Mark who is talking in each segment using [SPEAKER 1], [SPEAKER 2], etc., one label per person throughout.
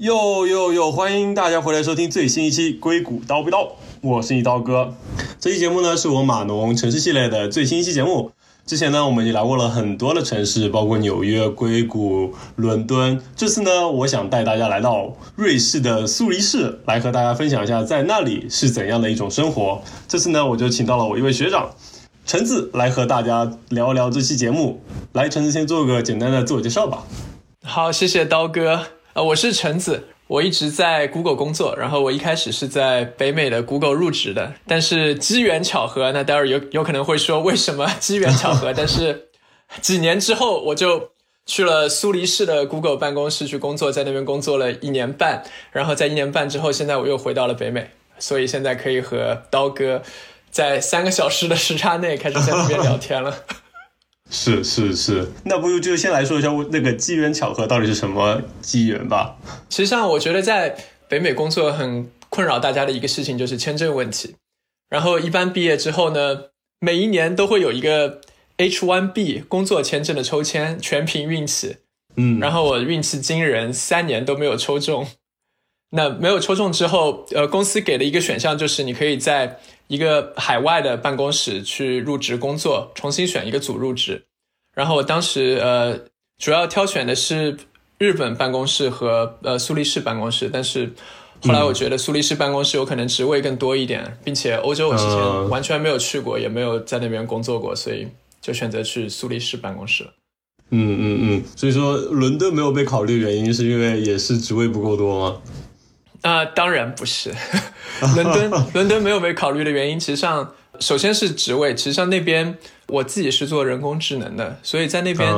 [SPEAKER 1] 哟哟哟！欢迎大家回来收听最新一期《硅谷刀不刀》，我是你刀哥。这期节目呢是我码农城市系列的最新一期节目。之前呢我们已经来过了很多的城市，包括纽约、硅谷、伦敦。这次呢，我想带大家来到瑞士的苏黎世，来和大家分享一下在那里是怎样的一种生活。这次呢，我就请到了我一位学长橙子来和大家聊一聊这期节目。来，橙子先做个简单的自我介绍吧。
[SPEAKER 2] 好，谢谢刀哥。呃，我是橙子，我一直在 Google 工作，然后我一开始是在北美的 Google 入职的，但是机缘巧合，那待会儿有有可能会说为什么 机缘巧合，但是几年之后我就去了苏黎世的 Google 办公室去工作，在那边工作了一年半，然后在一年半之后，现在我又回到了北美，所以现在可以和刀哥在三个小时的时差内开始在那边聊天了。
[SPEAKER 1] 是是是，那不如就先来说一下那个机缘巧合到底是什么机缘吧。
[SPEAKER 2] 实际上，我觉得在北美工作很困扰大家的一个事情就是签证问题。然后一般毕业之后呢，每一年都会有一个 H1B 工作签证的抽签，全凭运气。
[SPEAKER 1] 嗯，
[SPEAKER 2] 然后我运气惊人，三年都没有抽中。那没有抽中之后，呃，公司给的一个选项就是你可以在一个海外的办公室去入职工作，重新选一个组入职。然后我当时呃主要挑选的是日本办公室和呃苏黎世办公室，但是后来我觉得苏黎世办公室有可能职位更多一点，并且欧洲我之前完全没有去过，也没有在那边工作过，所以就选择去苏黎世办公室。
[SPEAKER 1] 嗯嗯嗯，所以说伦敦没有被考虑，原因是因为也是职位不够多吗？
[SPEAKER 2] 啊，当然不是。伦敦，伦敦没有被考虑的原因，其实上首先是职位。其实上那边我自己是做人工智能的，所以在那边，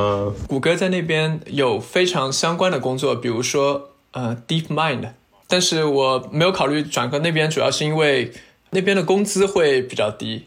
[SPEAKER 2] 谷歌在那边有非常相关的工作，比如说呃，Deep Mind。但是我没有考虑转科那边，主要是因为那边的工资会比较低。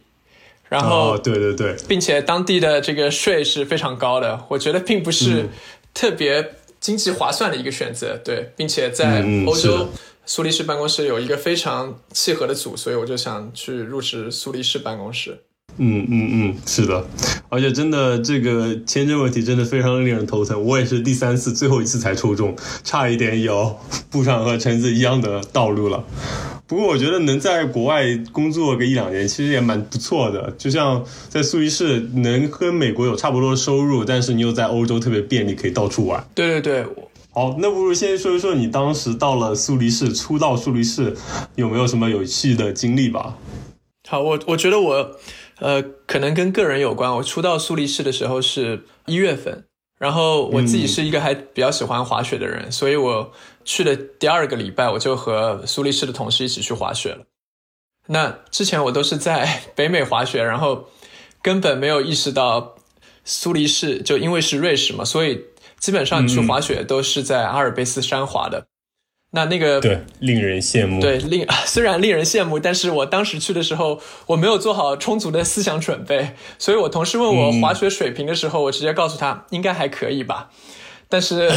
[SPEAKER 2] 然后，
[SPEAKER 1] 对对对，
[SPEAKER 2] 并且当地的这个税是非常高的，我觉得并不是特别经济划算的一个选择。对，并且在欧洲。苏黎世办公室有一个非常契合的组，所以我就想去入职苏黎世办公室。
[SPEAKER 1] 嗯嗯嗯，是的，而且真的这个签证问题真的非常令人头疼。我也是第三次、最后一次才抽中，差一点也要步上和橙子一样的道路了。不过我觉得能在国外工作个一两年，其实也蛮不错的。就像在苏黎世，能跟美国有差不多的收入，但是你又在欧洲特别便利，可以到处玩。
[SPEAKER 2] 对对对。
[SPEAKER 1] 好，那不如先说一说你当时到了苏黎世，初到苏黎世有没有什么有趣的经历吧？
[SPEAKER 2] 好，我我觉得我，呃，可能跟个人有关。我初到苏黎世的时候是一月份，然后我自己是一个还比较喜欢滑雪的人，所以我去的第二个礼拜，我就和苏黎世的同事一起去滑雪了。那之前我都是在 北美滑雪，然后根本没有意识到苏黎世，就因为是瑞士嘛，所以。基本上你去滑雪都是在阿尔卑斯山滑的，那那个
[SPEAKER 1] 对令人羡慕。
[SPEAKER 2] 对，令 虽然令人羡慕，但是我当时去的时候我没有做好充足的思想准备，所以我同事问我滑雪水平的时候，我直接告诉他应该还可以吧。但是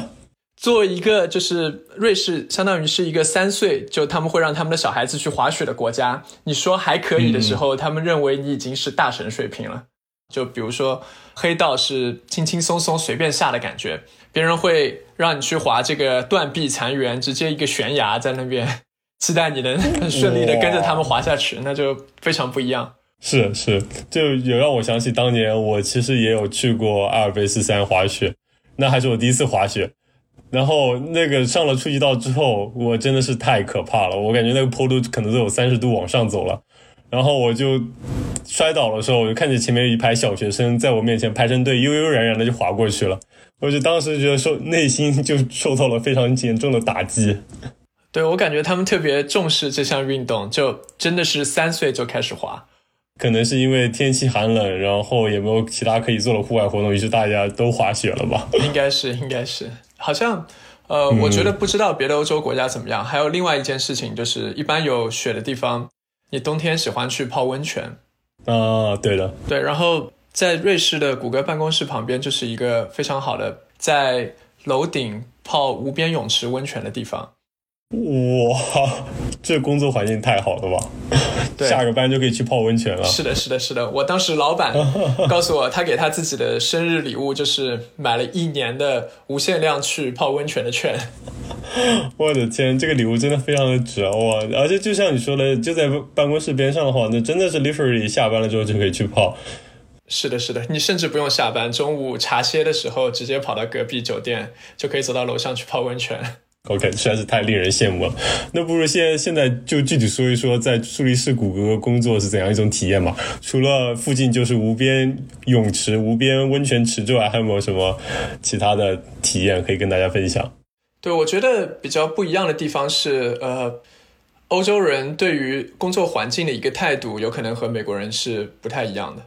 [SPEAKER 2] 作为一个就是瑞士，相当于是一个三岁就他们会让他们的小孩子去滑雪的国家，你说还可以的时候，他们认为你已经是大神水平了。就比如说。黑道是轻轻松松随便下的感觉，别人会让你去滑这个断壁残垣，直接一个悬崖在那边，期待你能很 顺利的跟着他们滑下去，那就非常不一样。
[SPEAKER 1] 是是，就有让我想起当年我其实也有去过阿尔卑斯山滑雪，那还是我第一次滑雪，然后那个上了初级道之后，我真的是太可怕了，我感觉那个坡度可能都有三十度往上走了。然后我就摔倒的时候，我就看见前面有一排小学生在我面前排成队，悠悠然然的就滑过去了。我就当时觉得受内心就受到了非常严重的打击。
[SPEAKER 2] 对我感觉他们特别重视这项运动，就真的是三岁就开始滑。
[SPEAKER 1] 可能是因为天气寒冷，然后也没有其他可以做的户外活动，于是大家都滑雪了吧？
[SPEAKER 2] 应该是，应该是。好像，呃，我觉得不知道别的欧洲国家怎么样。还有另外一件事情，就是一般有雪的地方。你冬天喜欢去泡温泉，
[SPEAKER 1] 啊，对的，
[SPEAKER 2] 对。然后在瑞士的谷歌办公室旁边就是一个非常好的在楼顶泡无边泳池温泉的地方。
[SPEAKER 1] 哇，这工作环境太好了吧？下个班就可以去泡温泉了。
[SPEAKER 2] 是的，是的，是的。我当时老板 告诉我，他给他自己的生日礼物就是买了一年的无限量去泡温泉的券。
[SPEAKER 1] 我的天，这个礼物真的非常的值哇！而且就像你说的，就在办公室边上的话，那真的是 literally 下班了之后就可以去泡。
[SPEAKER 2] 是的，是的，你甚至不用下班，中午茶歇的时候直接跑到隔壁酒店，就可以走到楼上去泡温泉。
[SPEAKER 1] OK，实在是太令人羡慕了。那不如现在现在就具体说一说，在苏黎世谷歌工作是怎样一种体验嘛？除了附近就是无边泳池、无边温泉池之外，还有没有什么其他的体验可以跟大家分享？
[SPEAKER 2] 对，我觉得比较不一样的地方是，呃，欧洲人对于工作环境的一个态度，有可能和美国人是不太一样的。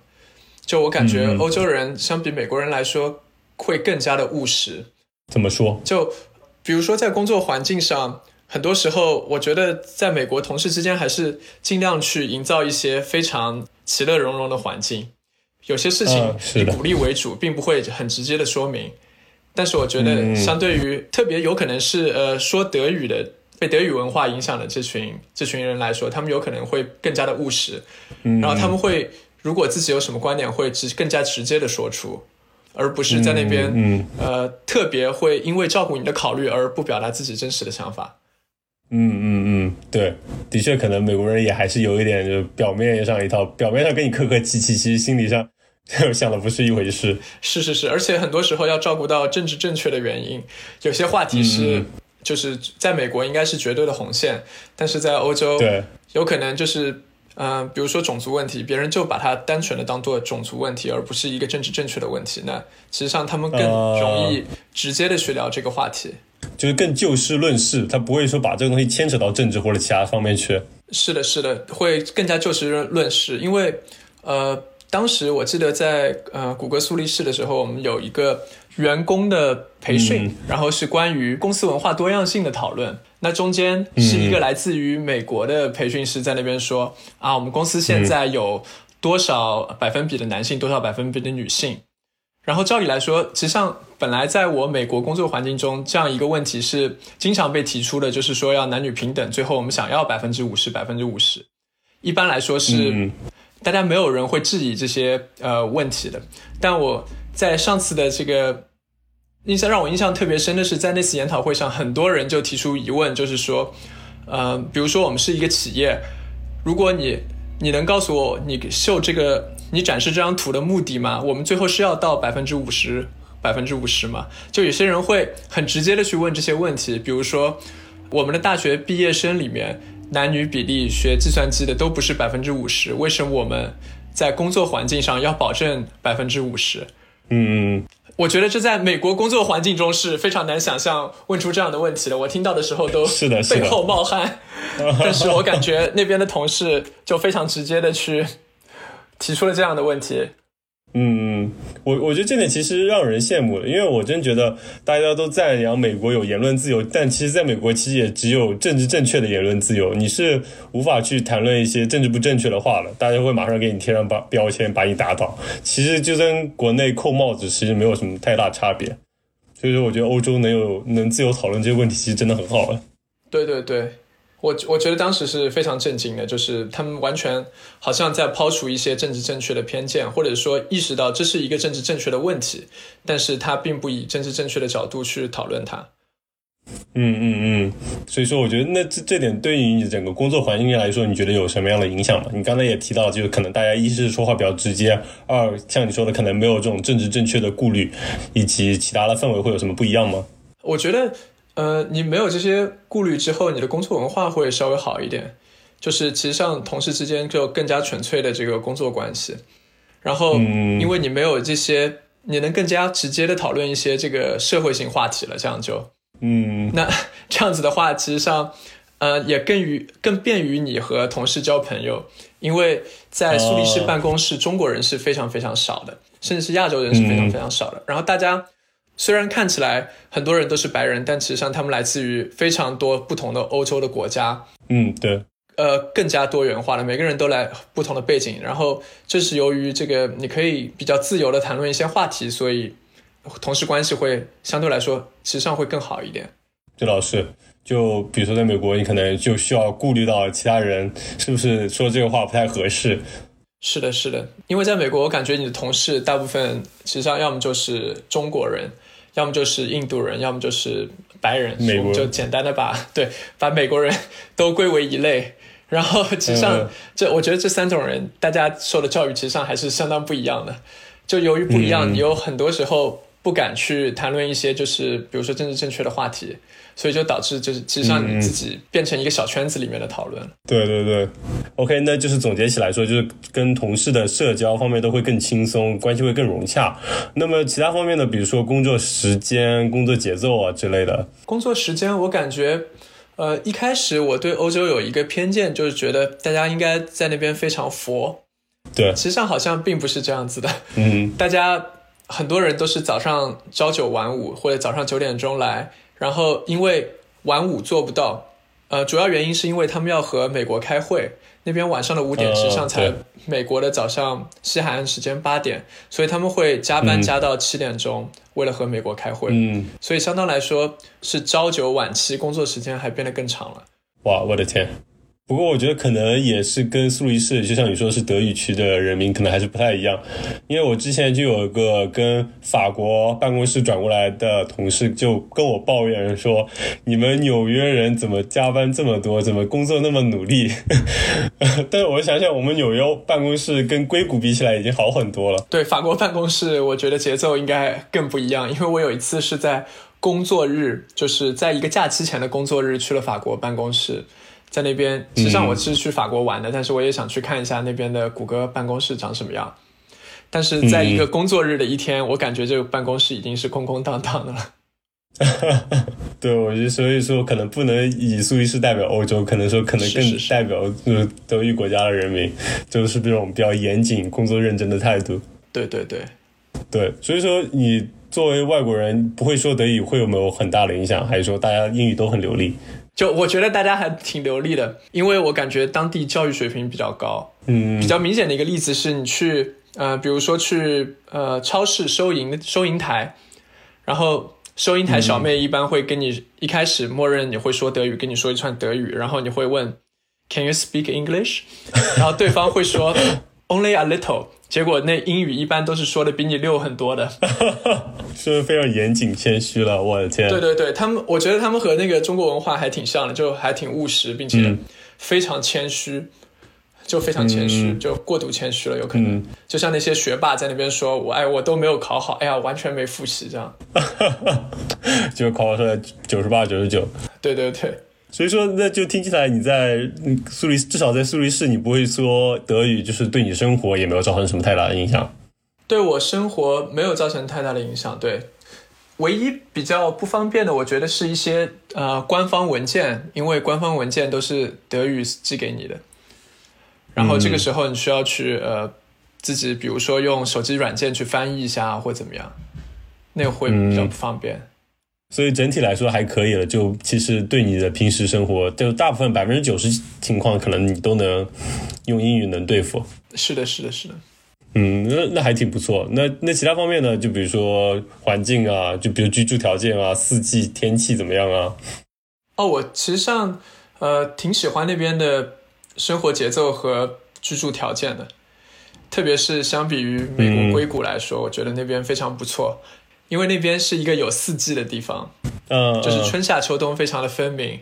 [SPEAKER 2] 就我感觉，欧洲人相比美国人来说，会更加的务实。
[SPEAKER 1] 怎么说？
[SPEAKER 2] 就比如说在工作环境上，很多时候，我觉得在美国同事之间还是尽量去营造一些非常其乐融融的环境。有些事情以鼓励为主，并不会很直接的说明。但是我觉得，相对于特别有可能是呃说德语的、被德语文化影响的这群这群人来说，他们有可能会更加的务实，然后他们会如果自己有什么观点，会直更加直接的说出，而不是在那边呃特别会因为照顾你的考虑而不表达自己真实的想法。
[SPEAKER 1] 嗯嗯嗯，对，的确可能美国人也还是有一点，就表面上一套，表面上跟你客客气气，其实心理上。想的不是一回事，
[SPEAKER 2] 是是是，而且很多时候要照顾到政治正确的原因，有些话题是就是在美国应该是绝对的红线，但是在欧洲，
[SPEAKER 1] 对，
[SPEAKER 2] 有可能就是嗯，比如说种族问题，别人就把它单纯的当做种族问题，而不是一个政治正确的问题。那其实上他们更容易直接的去聊这个话题，
[SPEAKER 1] 就是更就事论事，他不会说把这个东西牵扯到政治或者其他方面去。
[SPEAKER 2] 是的，是的，会更加就事论事，因为呃。当时我记得在呃谷歌苏黎世的时候，我们有一个员工的培训，然后是关于公司文化多样性的讨论。那中间是一个来自于美国的培训师在那边说啊，我们公司现在有多少百分比的男性，多少百分比的女性。然后照理来说，实际上本来在我美国工作环境中，这样一个问题是经常被提出的，就是说要男女平等。最后我们想要百分之五十，百分之五十。一般来说是。大家没有人会质疑这些呃问题的，但我在上次的这个印象让我印象特别深的是，在那次研讨会上，很多人就提出疑问，就是说，呃，比如说我们是一个企业，如果你你能告诉我你秀这个你展示这张图的目的吗？我们最后是要到百分之五十百分之五十吗？就有些人会很直接的去问这些问题，比如说我们的大学毕业生里面。男女比例学计算机的都不是百分之五十，为什么我们在工作环境上要保证百分之五十？
[SPEAKER 1] 嗯，
[SPEAKER 2] 我觉得这在美国工作环境中是非常难想象问出这样的问题的。我听到的时候都
[SPEAKER 1] 是的
[SPEAKER 2] 背后冒汗，但是我感觉那边的同事就非常直接的去提出了这样的问题。
[SPEAKER 1] 嗯，我我觉得这点其实让人羡慕的，因为我真觉得大家都赞扬美国有言论自由，但其实在美国其实也只有政治正确的言论自由，你是无法去谈论一些政治不正确的话的，大家会马上给你贴上标标签，把你打倒。其实就跟国内扣帽子其实没有什么太大差别，所以说我觉得欧洲能有能自由讨论这些问题，其实真的很好了。
[SPEAKER 2] 对对对。我我觉得当时是非常震惊的，就是他们完全好像在抛除一些政治正确的偏见，或者说意识到这是一个政治正确的问题，但是他并不以政治正确的角度去讨论它。
[SPEAKER 1] 嗯嗯嗯，所以说我觉得那这这点对于你整个工作环境来说，你觉得有什么样的影响吗？你刚才也提到，就是可能大家一是说话比较直接，二像你说的可能没有这种政治正确的顾虑，以及其他的氛围会有什么不一样吗？
[SPEAKER 2] 我觉得。呃，你没有这些顾虑之后，你的工作文化会稍微好一点。就是其实上同事之间就更加纯粹的这个工作关系。然后，因为你没有这些，你能更加直接的讨论一些这个社会性话题了。这样就，
[SPEAKER 1] 嗯，
[SPEAKER 2] 那 这样子的话，其实上，呃，也更于更便于你和同事交朋友。因为在苏黎世办公室，中国人是非常非常少的，甚至是亚洲人是非常非常少的。然后大家。虽然看起来很多人都是白人，但其实上他们来自于非常多不同的欧洲的国家。
[SPEAKER 1] 嗯，对，
[SPEAKER 2] 呃，更加多元化了，每个人都来不同的背景。然后这是由于这个你可以比较自由的谈论一些话题，所以同事关系会相对来说其实上会更好一点。
[SPEAKER 1] 对，老师，就比如说在美国，你可能就需要顾虑到其他人是不是说这个话不太合适。
[SPEAKER 2] 是的，是的，因为在美国，我感觉你的同事大部分其实上要么就是中国人。要么就是印度人，要么就是白人，
[SPEAKER 1] 美国
[SPEAKER 2] 就简单的把对把美国人 都归为一类。然后其实上，这我觉得这三种人，大家受的教育其实上还是相当不一样的。就由于不一样，你有很多时候不敢去谈论一些就是比如说政治正确的话题，所以就导致就是其实让你自己变成一个小圈子里面的讨论。
[SPEAKER 1] 对对对，OK，那就是总结起来说，就是跟同事的社交方面都会更轻松，关系会更融洽。那么其他方面呢，比如说工作时间、工作节奏啊之类的。
[SPEAKER 2] 工作时间，我感觉。呃，一开始我对欧洲有一个偏见，就是觉得大家应该在那边非常佛。
[SPEAKER 1] 对，
[SPEAKER 2] 实际上好像并不是这样子的。
[SPEAKER 1] 嗯，
[SPEAKER 2] 大家很多人都是早上朝九晚五，或者早上九点钟来，然后因为晚五做不到，呃，主要原因是因为他们要和美国开会。那边晚上的五点实际上才美国的早上西海岸时间八点，所以他们会加班加到七点钟，为了和美国开会。
[SPEAKER 1] 嗯，
[SPEAKER 2] 所以相当来说是朝九晚七，工作时间还变得更长了。
[SPEAKER 1] 哇，我的天！不过我觉得可能也是跟苏黎世，就像你说是德语区的人民，可能还是不太一样。因为我之前就有一个跟法国办公室转过来的同事，就跟我抱怨说：“你们纽约人怎么加班这么多，怎么工作那么努力？” 但是我想想，我们纽约办公室跟硅谷比起来已经好很多了。
[SPEAKER 2] 对，法国办公室我觉得节奏应该更不一样，因为我有一次是在工作日，就是在一个假期前的工作日去了法国办公室。在那边，实际上我是去法国玩的，但是我也想去看一下那边的谷歌办公室长什么样。但是在一个工作日的一天，我感觉这个办公室已经是空空荡荡的了。
[SPEAKER 1] 对，我觉得所以说可能不能以苏黎世代表欧洲，可能说可能更代表就是德语国家的人民，就是这种比较严谨、工作认真的态度。
[SPEAKER 2] 对对对，
[SPEAKER 1] 对，所以说你作为外国人不会说德语，会有没有很大的影响？还是说大家英语都很流利？
[SPEAKER 2] 就我觉得大家还挺流利的，因为我感觉当地教育水平比较高。
[SPEAKER 1] 嗯，
[SPEAKER 2] 比较明显的一个例子是你去呃，比如说去呃超市收银收银台，然后收银台小妹一般会跟你一开始默认你会说德语，跟你说一串德语，然后你会问 Can you speak English？然后对方会说 Only a little。结果那英语一般都是说的比你溜很多的，
[SPEAKER 1] 说的非常严谨谦虚了，我的天！
[SPEAKER 2] 对对对，他们我觉得他们和那个中国文化还挺像的，就还挺务实，并且非常谦虚，就非常谦虚，就过度谦虚了，有可能。就像那些学霸在那边说，我哎我都没有考好，哎呀完全没复习这样，
[SPEAKER 1] 就考出来九十八九十九。
[SPEAKER 2] 对对对。
[SPEAKER 1] 所以说，那就听起来你在苏黎，至少在苏黎世，你不会说德语，就是对你生活也没有造成什么太大的影响。
[SPEAKER 2] 对我生活没有造成太大的影响。对，唯一比较不方便的，我觉得是一些呃官方文件，因为官方文件都是德语寄给你的，然后这个时候你需要去呃自己，比如说用手机软件去翻译一下或怎么样，那个会比较不方便。
[SPEAKER 1] 所以整体来说还可以了，就其实对你的平时生活，就大部分百分之九十情况，可能你都能用英语能对付。
[SPEAKER 2] 是的，是的，是的。
[SPEAKER 1] 嗯，那那还挺不错。那那其他方面呢？就比如说环境啊，就比如居住条件啊，四季天气怎么样啊？
[SPEAKER 2] 哦，我其实上呃挺喜欢那边的生活节奏和居住条件的，特别是相比于美国硅谷来说，我觉得那边非常不错。因为那边是一个有四季的地方，
[SPEAKER 1] 嗯，
[SPEAKER 2] 就是春夏秋冬非常的分明。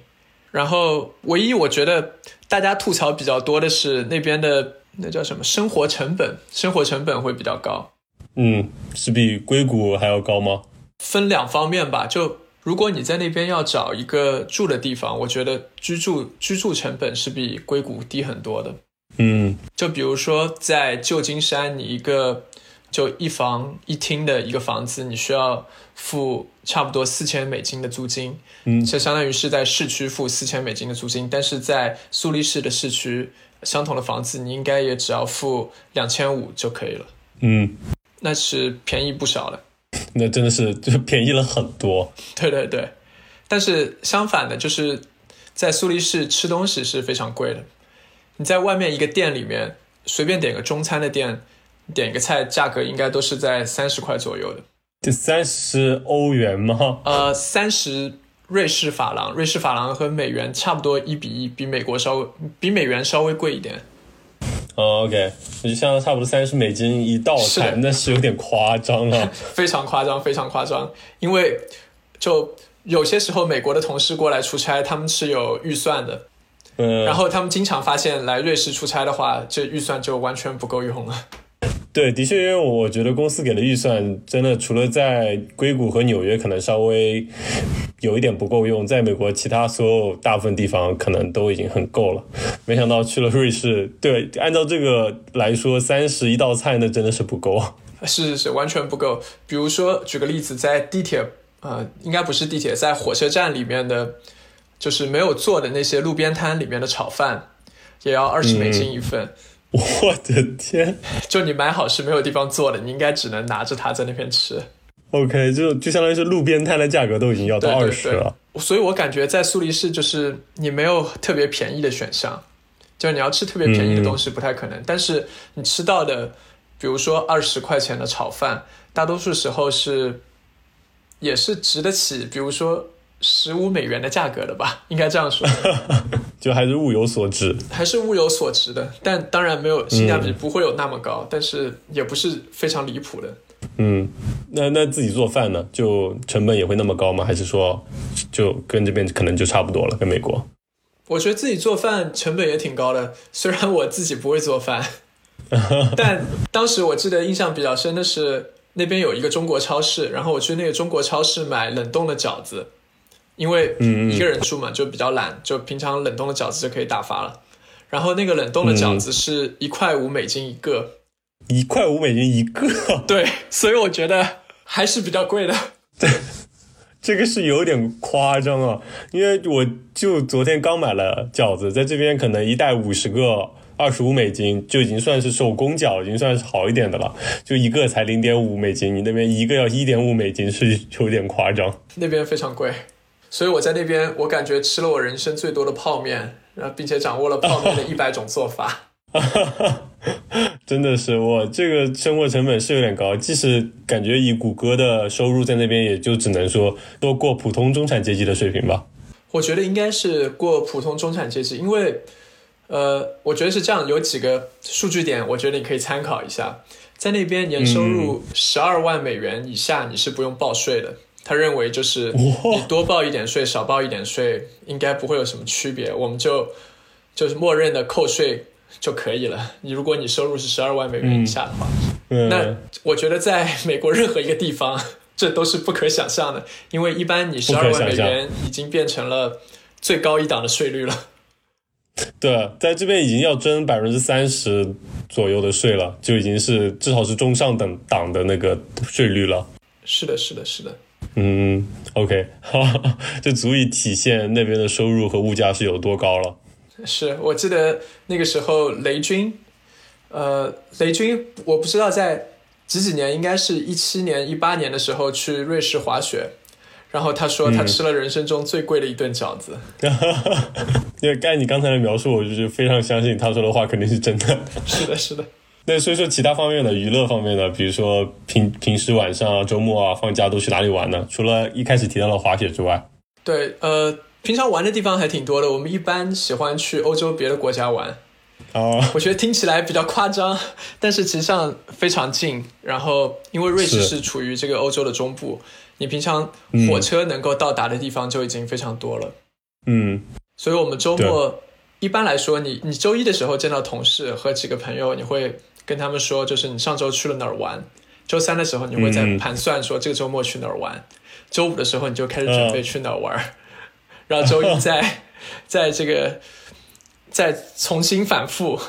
[SPEAKER 2] 然后，唯一我觉得大家吐槽比较多的是那边的那叫什么生活成本，生活成本会比较高。
[SPEAKER 1] 嗯，是比硅谷还要高吗？
[SPEAKER 2] 分两方面吧。就如果你在那边要找一个住的地方，我觉得居住居住成本是比硅谷低很多的。
[SPEAKER 1] 嗯，
[SPEAKER 2] 就比如说在旧金山，你一个。就一房一厅的一个房子，你需要付差不多四千美金的租金，
[SPEAKER 1] 嗯，
[SPEAKER 2] 就相当于是在市区付四千美金的租金，但是在苏黎世的市区，相同的房子你应该也只要付两千五就可以了，
[SPEAKER 1] 嗯，
[SPEAKER 2] 那是便宜不少了，
[SPEAKER 1] 那真的是就便宜了很多，
[SPEAKER 2] 对对对，但是相反的，就是在苏黎世吃东西是非常贵的，你在外面一个店里面随便点个中餐的店。点一个菜，价格应该都是在三十块左右的。
[SPEAKER 1] 这三十欧元吗？
[SPEAKER 2] 呃，三十瑞士法郎，瑞士法郎和美元差不多一比一，比美国稍微比美元稍微贵一点。
[SPEAKER 1] 哦，OK，那就相当差不多三十美金一道菜，那是有点夸张了。
[SPEAKER 2] 非常夸张，非常夸张。因为就有些时候美国的同事过来出差，他们是有预算的，
[SPEAKER 1] 嗯，
[SPEAKER 2] 然后他们经常发现来瑞士出差的话，这预算就完全不够用了。
[SPEAKER 1] 对，的确，因为我觉得公司给的预算真的除了在硅谷和纽约可能稍微有一点不够用，在美国其他所有大部分地方可能都已经很够了。没想到去了瑞士，对，按照这个来说，三十一道菜那真的是不够。
[SPEAKER 2] 是是是，完全不够。比如说，举个例子，在地铁，呃，应该不是地铁，在火车站里面的，就是没有做的那些路边摊里面的炒饭，也要二十美金一份。
[SPEAKER 1] 我的天！
[SPEAKER 2] 就你买好是没有地方坐的，你应该只能拿着它在那边吃。
[SPEAKER 1] OK，就就相当于是路边摊的价格都已经要到二十了。
[SPEAKER 2] 所以我感觉在苏黎世就是你没有特别便宜的选项，就是你要吃特别便宜的东西不太可能。但是你吃到的，比如说二十块钱的炒饭，大多数时候是也是值得起，比如说。十五美元的价格的吧，应该这样说，
[SPEAKER 1] 就还是物有所值，
[SPEAKER 2] 还是物有所值的，但当然没有性价比不会有那么高，但是也不是非常离谱的。
[SPEAKER 1] 嗯，那那自己做饭呢，就成本也会那么高吗？还是说就跟这边可能就差不多了？跟美国？
[SPEAKER 2] 我觉得自己做饭成本也挺高的，虽然我自己不会做饭，但当时我记得印象比较深的是那边有一个中国超市，然后我去那个中国超市买冷冻的饺子。因为一个人住嘛，就比较懒，就平常冷冻的饺子就可以打发了。然后那个冷冻的饺子是一块五美金一个，
[SPEAKER 1] 一块五美金一个。
[SPEAKER 2] 对，所以我觉得还是比较贵的。
[SPEAKER 1] 对，这个是有点夸张啊，因为我就昨天刚买了饺子，在这边可能一袋五十个，二十五美金就已经算是手工饺，已经算是好一点的了。就一个才零点五美金，你那边一个要一点五美金，是有点夸张。
[SPEAKER 2] 那边非常贵。所以我在那边，我感觉吃了我人生最多的泡面，然后并且掌握了泡面的 一百种做法。
[SPEAKER 1] 真的是，我这个生活成本是有点高，即使感觉以谷歌的收入在那边，也就只能说多过普通中产阶级的水平吧。
[SPEAKER 2] 我觉得应该是过普通中产阶级，因为，呃，我觉得是这样，有几个数据点，我觉得你可以参考一下，在那边年收入十二万美元以下，你是不用报税的。他认为就是你多报一点税，少报一点税，应该不会有什么区别。我们就就是默认的扣税就可以了。你如果你收入是十二万美元以下的话，那我觉得在美国任何一个地方，这都是不可想象的。因为一般你十二万美元已经变成了最高一档的税率了。
[SPEAKER 1] 对，在这边已经要征百分之三十左右的税了，就已经是至少是中上等档的那个税率了。
[SPEAKER 2] 是的，是的，是的。
[SPEAKER 1] 嗯，OK，就足以体现那边的收入和物价是有多高了。
[SPEAKER 2] 是我记得那个时候雷军，呃，雷军我不知道在几几年，应该是一七年、一八年的时候去瑞士滑雪，然后他说他吃了人生中最贵的一顿饺子。
[SPEAKER 1] 因为该你刚才的描述，我就是非常相信他说的话肯定是真的。
[SPEAKER 2] 是的，是的。
[SPEAKER 1] 那所以说，其他方面的娱乐方面的，比如说平平时晚上啊、周末啊、放假都去哪里玩呢？除了一开始提到的滑雪之外，
[SPEAKER 2] 对，呃，平常玩的地方还挺多的。我们一般喜欢去欧洲别的国家玩。
[SPEAKER 1] 哦，
[SPEAKER 2] 我觉得听起来比较夸张，但是实际上非常近。然后，因为瑞士是处于这个欧洲的中部，你平常火车能够到达的地方就已经非常多了。
[SPEAKER 1] 嗯，
[SPEAKER 2] 所以我们周末一般来说，你你周一的时候见到同事和几个朋友，你会。跟他们说，就是你上周去了哪儿玩，周三的时候你会在盘算说这个周末去哪儿玩，周五的时候你就开始准备去哪儿玩，然后周一再 在这个再重新反复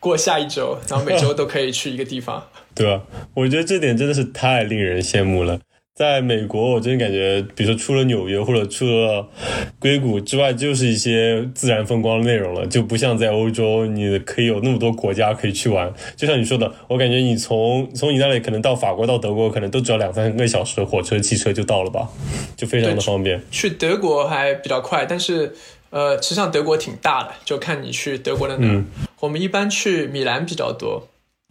[SPEAKER 2] 过下一周，然后每周都可以去一个地方。
[SPEAKER 1] 对啊，我觉得这点真的是太令人羡慕了。在美国，我真的感觉，比如说除了纽约或者除了硅谷之外，就是一些自然风光的内容了，就不像在欧洲，你可以有那么多国家可以去玩。就像你说的，我感觉你从从你那里可能到法国到德国，可能都只要两三个小时，火车、汽车就到了吧，就非常的方便。
[SPEAKER 2] 去德国还比较快，但是呃，实际上德国挺大的，就看你去德国的哪。我们一般去米兰比较多。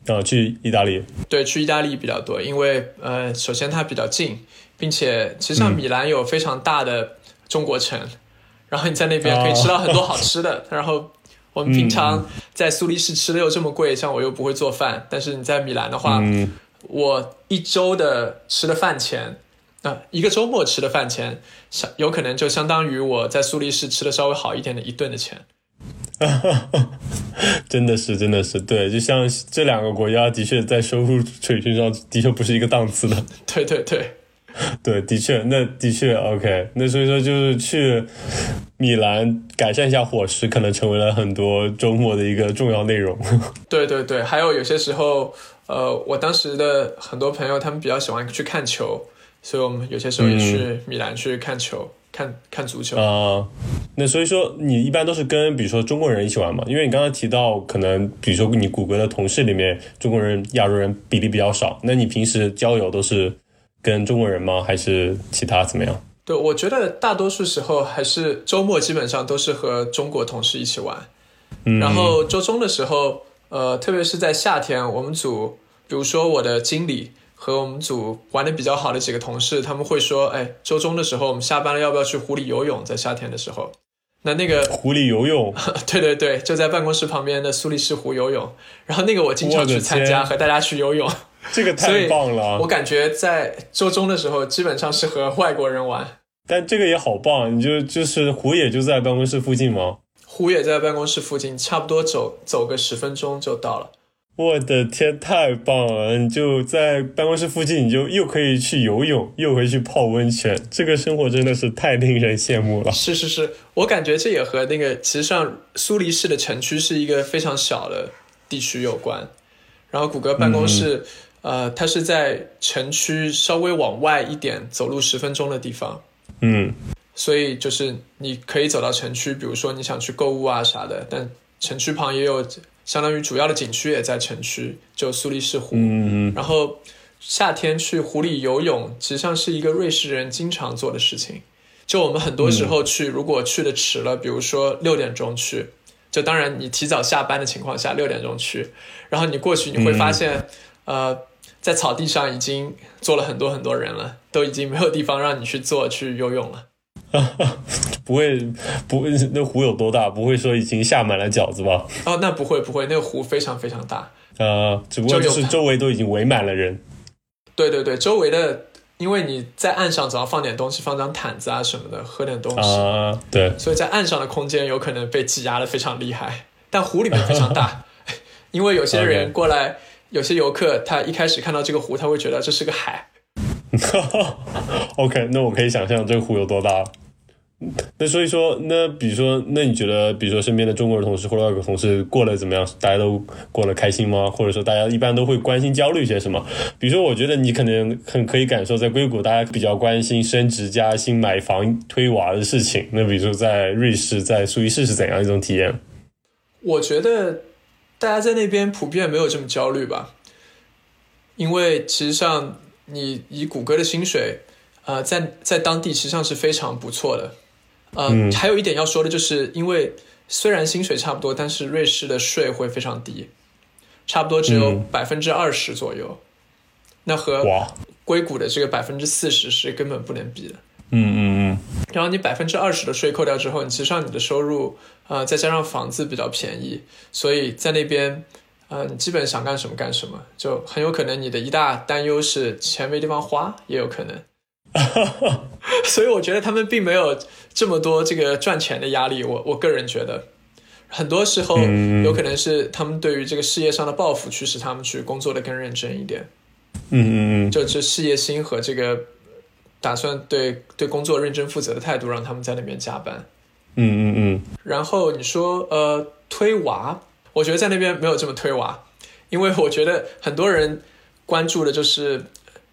[SPEAKER 1] 啊，去意大利？
[SPEAKER 2] 对，去意大利比较多，因为呃，首先它比较近，并且其实像米兰有非常大的中国城，然后你在那边可以吃到很多好吃的。然后我们平常在苏黎世吃的又这么贵，像我又不会做饭，但是你在米兰的话，我一周的吃的饭钱，那一个周末吃的饭钱，相有可能就相当于我在苏黎世吃的稍微好一点的一顿的钱。
[SPEAKER 1] 真的是，真的是，对，就像这两个国家，的确在收入水平上的确不是一个档次的。
[SPEAKER 2] 对 对对。
[SPEAKER 1] 对，的确，那的确 OK。那所以说，就是去米兰改善一下伙食，可能成为了很多周末的一个重要内容。
[SPEAKER 2] 对对对，还有有些时候，呃，我当时的很多朋友他们比较喜欢去看球，所以我们有些时候也去米兰去看球，看看足球
[SPEAKER 1] 啊。那所以说，你一般都是跟比如说中国人一起玩嘛？因为你刚刚提到，可能比如说你谷歌的同事里面，中国人、亚洲人比例比较少。那你平时交友都是？跟中国人吗？还是其他怎么样？
[SPEAKER 2] 对，我觉得大多数时候还是周末基本上都是和中国同事一起玩。嗯，然后周中的时候，呃，特别是在夏天，我们组，比如说我的经理和我们组玩的比较好的几个同事，他们会说：“哎，周中的时候我们下班了，要不要去湖里游泳？”在夏天的时候，那那个
[SPEAKER 1] 湖里游泳，
[SPEAKER 2] 对对对，就在办公室旁边的苏黎世湖游泳。然后那个我经常去参加，和大家去游泳。
[SPEAKER 1] 这个太棒了！
[SPEAKER 2] 我感觉在周中的时候，基本上是和外国人玩。
[SPEAKER 1] 但这个也好棒，你就就是湖也就在办公室附近吗？
[SPEAKER 2] 湖也在办公室附近，差不多走走个十分钟就到了。
[SPEAKER 1] 我的天，太棒了！你就在办公室附近，你就又可以去游泳，又可以去泡温泉，这个生活真的是太令人羡慕了。
[SPEAKER 2] 是 是是，我感觉这也和那个其实上苏黎世的城区是一个非常小的地区有关。然后谷歌办公室。呃，它是在城区稍微往外一点，走路十分钟的地方。
[SPEAKER 1] 嗯，
[SPEAKER 2] 所以就是你可以走到城区，比如说你想去购物啊啥的，但城区旁也有相当于主要的景区也在城区，就苏黎世湖。然后夏天去湖里游泳，实际上是一个瑞士人经常做的事情。就我们很多时候去，如果去的迟了，比如说六点钟去，就当然你提早下班的情况下，六点钟去，然后你过去你会发现，呃。在草地上已经坐了很多很多人了，都已经没有地方让你去坐去游泳了。
[SPEAKER 1] 不会，不会，那湖有多大？不会说已经下满了饺子吧？
[SPEAKER 2] 哦，那不会，不会，那个湖非常非常大。
[SPEAKER 1] 呃，只不过就是周围都已经围满了人。
[SPEAKER 2] 对对对，周围的，因为你在岸上总要放点东西，放张毯子啊什么的，喝点东西
[SPEAKER 1] 啊。对，
[SPEAKER 2] 所以在岸上的空间有可能被挤压的非常厉害，但湖里面非常大，因为有些人过来。有些游客他一开始看到这个湖，他会觉得这是个海。
[SPEAKER 1] OK，那我可以想象这个湖有多大。那所以说，那比如说，那你觉得，比如说身边的中国的同事或者外国同事过得怎么样？大家都过得开心吗？或者说，大家一般都会关心焦虑些什么？比如说，我觉得你可能很可以感受，在硅谷大家比较关心升职加薪、买房、推娃的事情。那比如说，在瑞士、在苏黎世是怎样一种体验？
[SPEAKER 2] 我觉得。大家在那边普遍没有这么焦虑吧？因为其实上你以谷歌的薪水，呃，在在当地实际上是非常不错的。嗯，还有一点要说的就是，因为虽然薪水差不多，但是瑞士的税会非常低，差不多只有百分之二十左右。那和硅谷的这个百分之四十是根本不能比的。
[SPEAKER 1] 嗯嗯嗯。
[SPEAKER 2] 然后你百分之二十的税扣掉之后，你其实上你的收入。呃，再加上房子比较便宜，所以在那边，呃，你基本想干什么干什么，就很有可能你的一大担忧是钱没地方花，也有可能。所以我觉得他们并没有这么多这个赚钱的压力。我我个人觉得，很多时候有可能是他们对于这个事业上的抱负驱使他们去工作的更认真一点。
[SPEAKER 1] 嗯嗯嗯，
[SPEAKER 2] 就这事业心和这个打算对对工作认真负责的态度，让他们在那边加班。
[SPEAKER 1] 嗯嗯嗯，
[SPEAKER 2] 然后你说呃推娃，我觉得在那边没有这么推娃，因为我觉得很多人关注的就是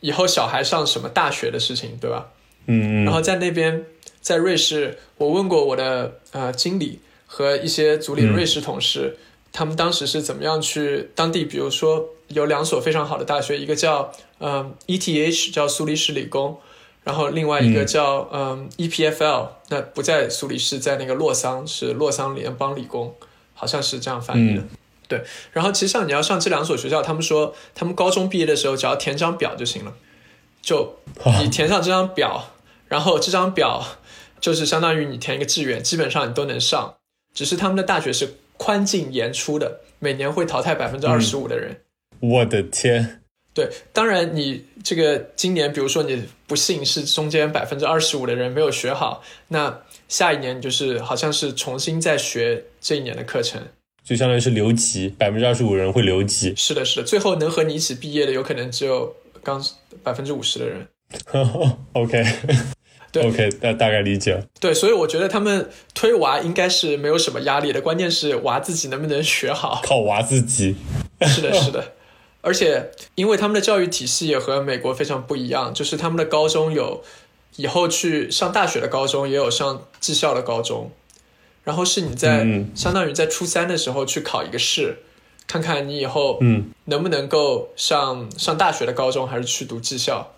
[SPEAKER 2] 以后小孩上什么大学的事情，对吧？
[SPEAKER 1] 嗯嗯。
[SPEAKER 2] 然后在那边，在瑞士，我问过我的呃经理和一些组里的瑞士同事，他们当时是怎么样去当地，比如说有两所非常好的大学，一个叫呃 ETH，叫苏黎世理工。然后另外一个叫嗯 EPFL，那不在苏黎世，在那个洛桑，是洛桑联邦理工，好像是这样翻译的。对，然后其实像你要上这两所学校，他们说他们高中毕业的时候只要填张表就行了，就你填上这张表，然后这张表就是相当于你填一个志愿，基本上你都能上。只是他们的大学是宽进严出的，每年会淘汰百分之二十五的人。
[SPEAKER 1] 我的天！
[SPEAKER 2] 对，当然你这个今年，比如说你不幸是中间百分之二十五的人没有学好，那下一年就是好像是重新再学这一年的课程，
[SPEAKER 1] 就相当于是留级，百分之二十五人会留级。
[SPEAKER 2] 是的，是的，最后能和你一起毕业的，有可能只有刚百分之五十的人。
[SPEAKER 1] OK，
[SPEAKER 2] 对
[SPEAKER 1] ，OK，大大概理解。
[SPEAKER 2] 对，所以我觉得他们推娃应该是没有什么压力的，关键是娃自己能不能学好，
[SPEAKER 1] 靠娃自己。
[SPEAKER 2] 是的，是的。而且，因为他们的教育体系也和美国非常不一样，就是他们的高中有以后去上大学的高中，也有上技校的高中。然后是你在相当于在初三的时候去考一个试，看看你以后嗯能不能够上上大学的高中，还是去读技校。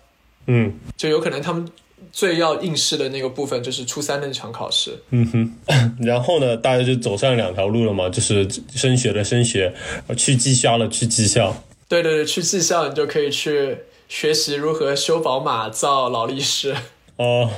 [SPEAKER 1] 嗯，
[SPEAKER 2] 就有可能他们最要应试的那个部分就是初三那场考试。
[SPEAKER 1] 嗯哼，然后呢，大家就走上两条路了嘛，就是升学的升学，去技校了去技校。
[SPEAKER 2] 对对对，去技校你就可以去学习如何修宝马、造劳力士。
[SPEAKER 1] 哦，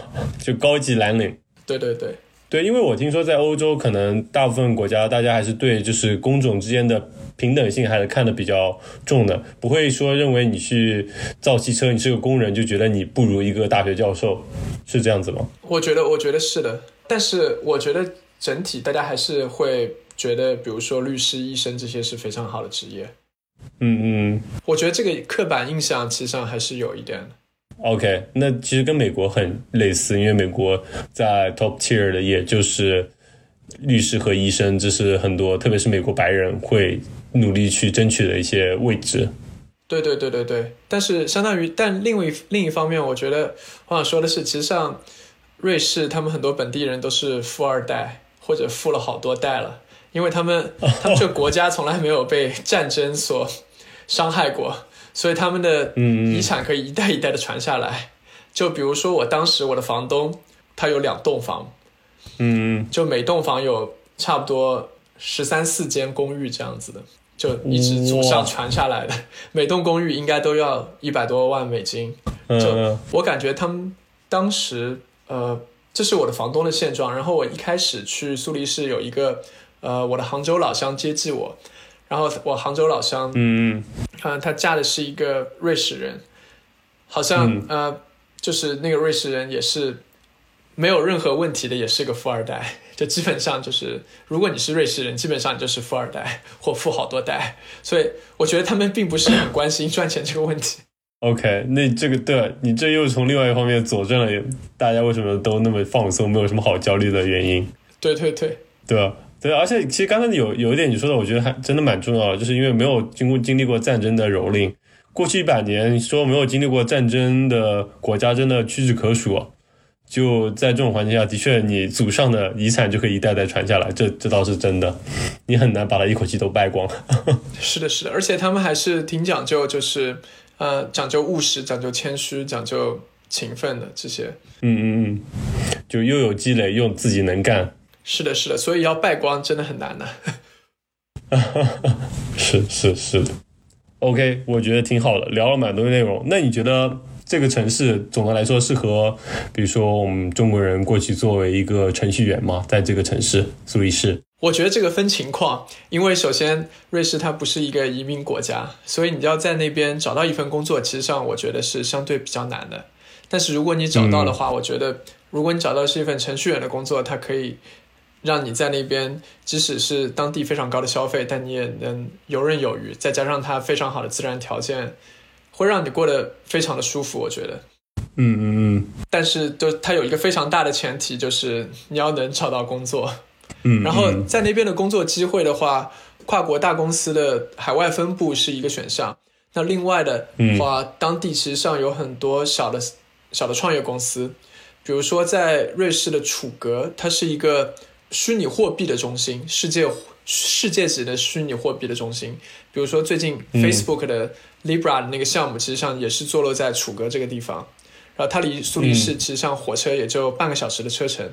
[SPEAKER 1] 就高级蓝领。
[SPEAKER 2] 对对对
[SPEAKER 1] 对，因为我听说在欧洲，可能大部分国家大家还是对就是工种之间的平等性还是看得比较重的，不会说认为你去造汽车，你是个工人就觉得你不如一个大学教授，是这样子吗？
[SPEAKER 2] 我觉得，我觉得是的。但是我觉得整体大家还是会觉得，比如说律师、医生这些是非常好的职业。
[SPEAKER 1] 嗯嗯，
[SPEAKER 2] 我觉得这个刻板印象其实上还是有一点的。
[SPEAKER 1] OK，那其实跟美国很类似，因为美国在 top tier 的也就是律师和医生，这是很多特别是美国白人会努力去争取的一些位置。
[SPEAKER 2] 对对对对对，但是相当于，但另一另一方面，我觉得我想说的是，其实像瑞士他们很多本地人都是富二代，或者富了好多代了。因为他们，他们这个国家从来没有被战争所伤害过，所以他们的遗产可以一代一代的传下来。就比如说，我当时我的房东，他有两栋房，
[SPEAKER 1] 嗯，
[SPEAKER 2] 就每栋房有差不多十三四间公寓这样子的，就一直祖上传下来的。每栋公寓应该都要一百多万美金。就我感觉他们当时，呃，这是我的房东的现状。然后我一开始去苏黎世有一个。呃，我的杭州老乡接济我，然后我杭州老乡，
[SPEAKER 1] 嗯
[SPEAKER 2] 嗯，她嫁的是一个瑞士人，好像呃，就是那个瑞士人也是没有任何问题的，也是个富二代，就基本上就是，如果你是瑞士人，基本上你就是富二代或富好多代，所以我觉得他们并不是很关心赚钱这个问题。
[SPEAKER 1] OK，那这个对你这又从另外一方面佐证了大家为什么都那么放松，没有什么好焦虑的原因。
[SPEAKER 2] 对对对，
[SPEAKER 1] 对吧？对，而且其实刚才有有一点你说的，我觉得还真的蛮重要的，就是因为没有经过经历过战争的蹂躏，过去一百年说没有经历过战争的国家真的屈指可数。就在这种环境下，的确你祖上的遗产就可以一代代传下来，这这倒是真的，你很难把它一口气都败光。
[SPEAKER 2] 是的，是的，而且他们还是挺讲究，就是呃讲究务实，讲究谦虚，讲究勤奋的这些。
[SPEAKER 1] 嗯嗯嗯，就又有积累，又自己能干。
[SPEAKER 2] 是的，是的，所以要败光真的很难 的。
[SPEAKER 1] 是是是的，OK，我觉得挺好的，聊了蛮多内容。那你觉得这个城市总的来说适合，比如说我们中国人过去作为一个程序员吗？在这个城市苏黎世？
[SPEAKER 2] 我觉得这个分情况，因为首先瑞士它不是一个移民国家，所以你要在那边找到一份工作，其实上我觉得是相对比较难的。但是如果你找到的话，我觉得如果你找到是一份程序员的工作，它可以。让你在那边，即使是当地非常高的消费，但你也能游刃有余。再加上它非常好的自然条件，会让你过得非常的舒服。我觉得，
[SPEAKER 1] 嗯嗯嗯。
[SPEAKER 2] 但是，就它有一个非常大的前提，就是你要能找到工作。
[SPEAKER 1] 嗯。
[SPEAKER 2] 然后在那边的工作机会的话，跨国大公司的海外分部是一个选项。那另外的话，当地其实上有很多小的、小的创业公司，比如说在瑞士的楚格，它是一个。虚拟货币的中心，世界世界级的虚拟货币的中心，比如说最近 Facebook 的 Libra 的那个项目，其实上也是坐落在楚格这个地方，然后它离苏黎世其实上火车也就半个小时的车程。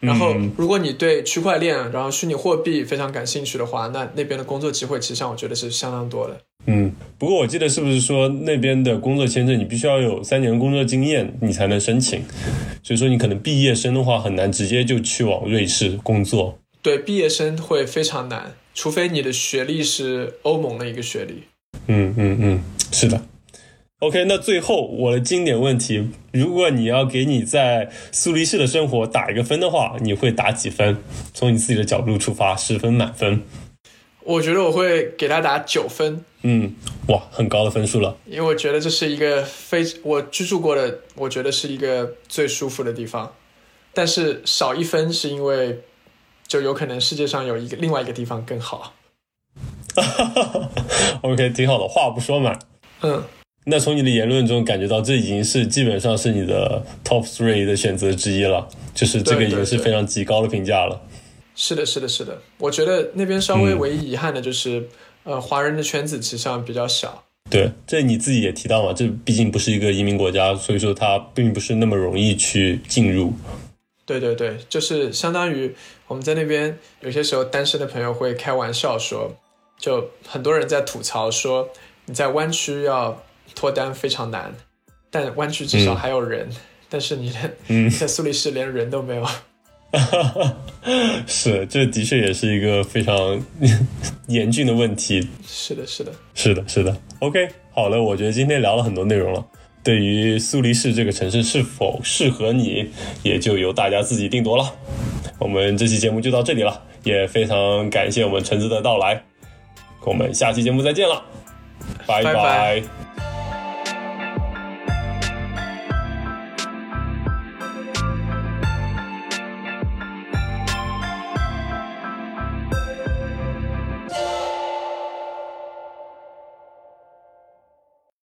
[SPEAKER 2] 然后，如果你对区块链、然后虚拟货币非常感兴趣的话，那那边的工作机会，其实上我觉得是相当多的。
[SPEAKER 1] 嗯，不过我记得是不是说那边的工作签证，你必须要有三年工作经验，你才能申请。所以说，你可能毕业生的话，很难直接就去往瑞士工作。
[SPEAKER 2] 对，毕业生会非常难，除非你的学历是欧盟的一个学历。
[SPEAKER 1] 嗯嗯嗯，是的。OK，那最后我的经典问题，如果你要给你在苏黎世的生活打一个分的话，你会打几分？从你自己的角度出发，十分满分。
[SPEAKER 2] 我觉得我会给他打九分。
[SPEAKER 1] 嗯，哇，很高的分数了。
[SPEAKER 2] 因为我觉得这是一个非我居住过的，我觉得是一个最舒服的地方。但是少一分是因为，就有可能世界上有一个另外一个地方更好。
[SPEAKER 1] OK，挺好的，话不说满。
[SPEAKER 2] 嗯。
[SPEAKER 1] 那从你的言论中感觉到，这已经是基本上是你的 top three 的选择之一了，就是这个已经是非常极高的评价了。
[SPEAKER 2] 是的，是的，是的。我觉得那边稍微唯一遗憾的就是，呃，华人的圈子其实上比较小。
[SPEAKER 1] 对，这你自己也提到嘛，这毕竟不是一个移民国家，所以说它并不是那么容易去进入。
[SPEAKER 2] 对对对，就是相当于我们在那边有些时候单身的朋友会开玩笑说，就很多人在吐槽说你在湾区要。脱单非常难，但湾区至少还有人。但是你连在苏黎世连人都没有。
[SPEAKER 1] 是，这的确也是一个非常 严峻的问题。
[SPEAKER 2] 是的，是的，
[SPEAKER 1] 是的，是的。OK，好了，我觉得今天聊了很多内容了。对于苏黎世这个城市是否适合你，也就由大家自己定夺了。我们这期节目就到这里了，也非常感谢我们橙子的到来。我们下期节目再见了，拜拜。